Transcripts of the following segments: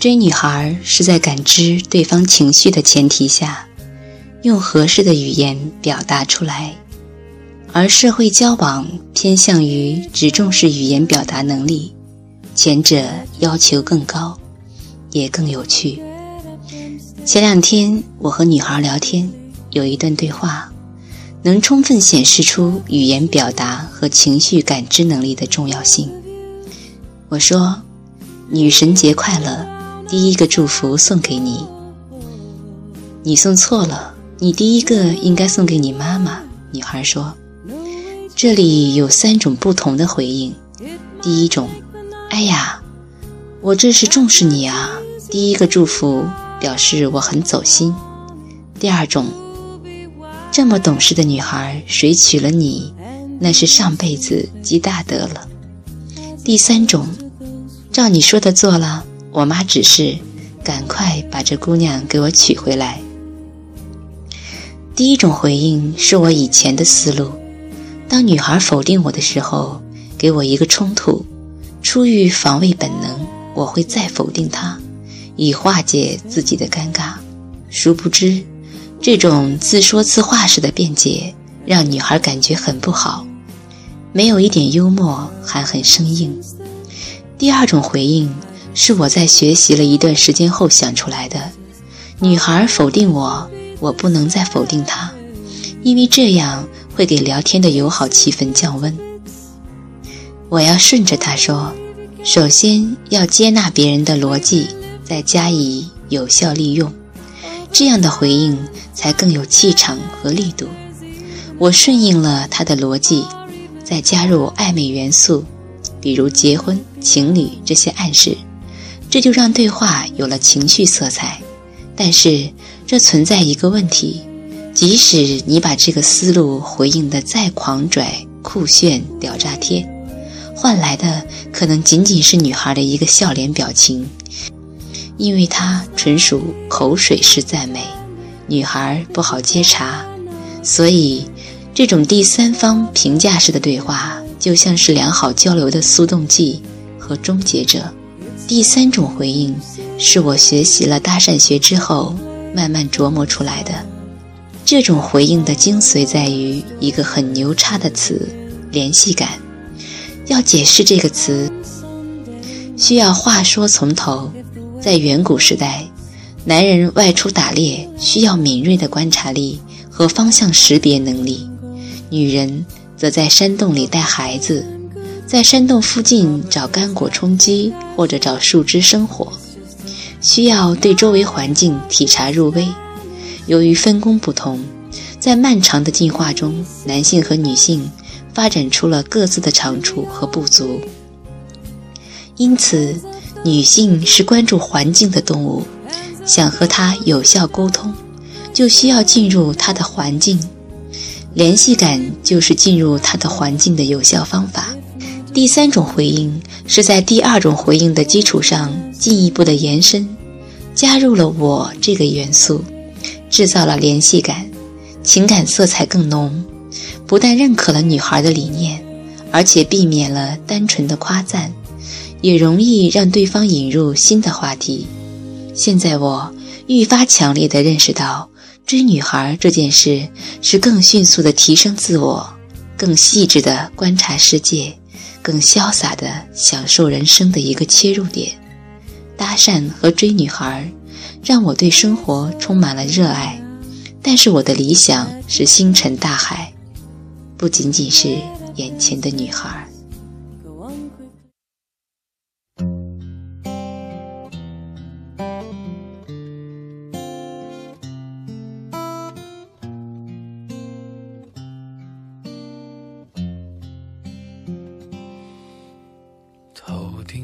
追女孩是在感知对方情绪的前提下，用合适的语言表达出来；而社会交往偏向于只重视语言表达能力，前者要求更高，也更有趣。前两天我和女孩聊天，有一段对话，能充分显示出语言表达和情绪感知能力的重要性。我说：“女神节快乐！第一个祝福送给你。”你送错了，你第一个应该送给你妈妈。女孩说：“这里有三种不同的回应。第一种，哎呀，我这是重视你啊！第一个祝福。”表示我很走心。第二种，这么懂事的女孩，谁娶了你，那是上辈子积大德了。第三种，照你说的做了，我妈只是，赶快把这姑娘给我娶回来。第一种回应是我以前的思路，当女孩否定我的时候，给我一个冲突，出于防卫本能，我会再否定她。以化解自己的尴尬，殊不知，这种自说自话式的辩解让女孩感觉很不好，没有一点幽默，还很生硬。第二种回应是我在学习了一段时间后想出来的：女孩否定我，我不能再否定她，因为这样会给聊天的友好气氛降温。我要顺着她说，首先要接纳别人的逻辑。再加以有效利用，这样的回应才更有气场和力度。我顺应了他的逻辑，再加入暧昧元素，比如结婚、情侣这些暗示，这就让对话有了情绪色彩。但是这存在一个问题：即使你把这个思路回应的再狂拽、酷炫、屌炸天，换来的可能仅仅是女孩的一个笑脸表情。因为它纯属口水式赞美，女孩不好接茬，所以这种第三方评价式的对话就像是良好交流的速动剂和终结者。第三种回应是我学习了搭讪学之后慢慢琢磨出来的。这种回应的精髓在于一个很牛叉的词——联系感。要解释这个词，需要话说从头。在远古时代，男人外出打猎需要敏锐的观察力和方向识别能力，女人则在山洞里带孩子，在山洞附近找干果充饥或者找树枝生火，需要对周围环境体察入微。由于分工不同，在漫长的进化中，男性和女性发展出了各自的长处和不足，因此。女性是关注环境的动物，想和它有效沟通，就需要进入它的环境。联系感就是进入它的环境的有效方法。第三种回应是在第二种回应的基础上进一步的延伸，加入了我这个元素，制造了联系感，情感色彩更浓。不但认可了女孩的理念，而且避免了单纯的夸赞。也容易让对方引入新的话题。现在我愈发强烈地认识到，追女孩这件事是更迅速地提升自我、更细致地观察世界、更潇洒地享受人生的一个切入点。搭讪和追女孩，让我对生活充满了热爱。但是我的理想是星辰大海，不仅仅是眼前的女孩。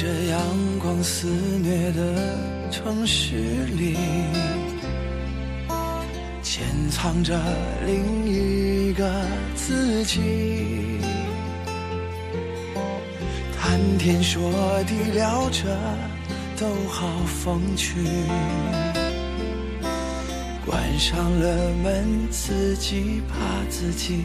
这阳光肆虐的城市里，潜藏着另一个自己。谈天说地聊着都好风趣，关上了门自己怕自己。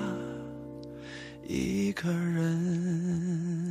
一个人。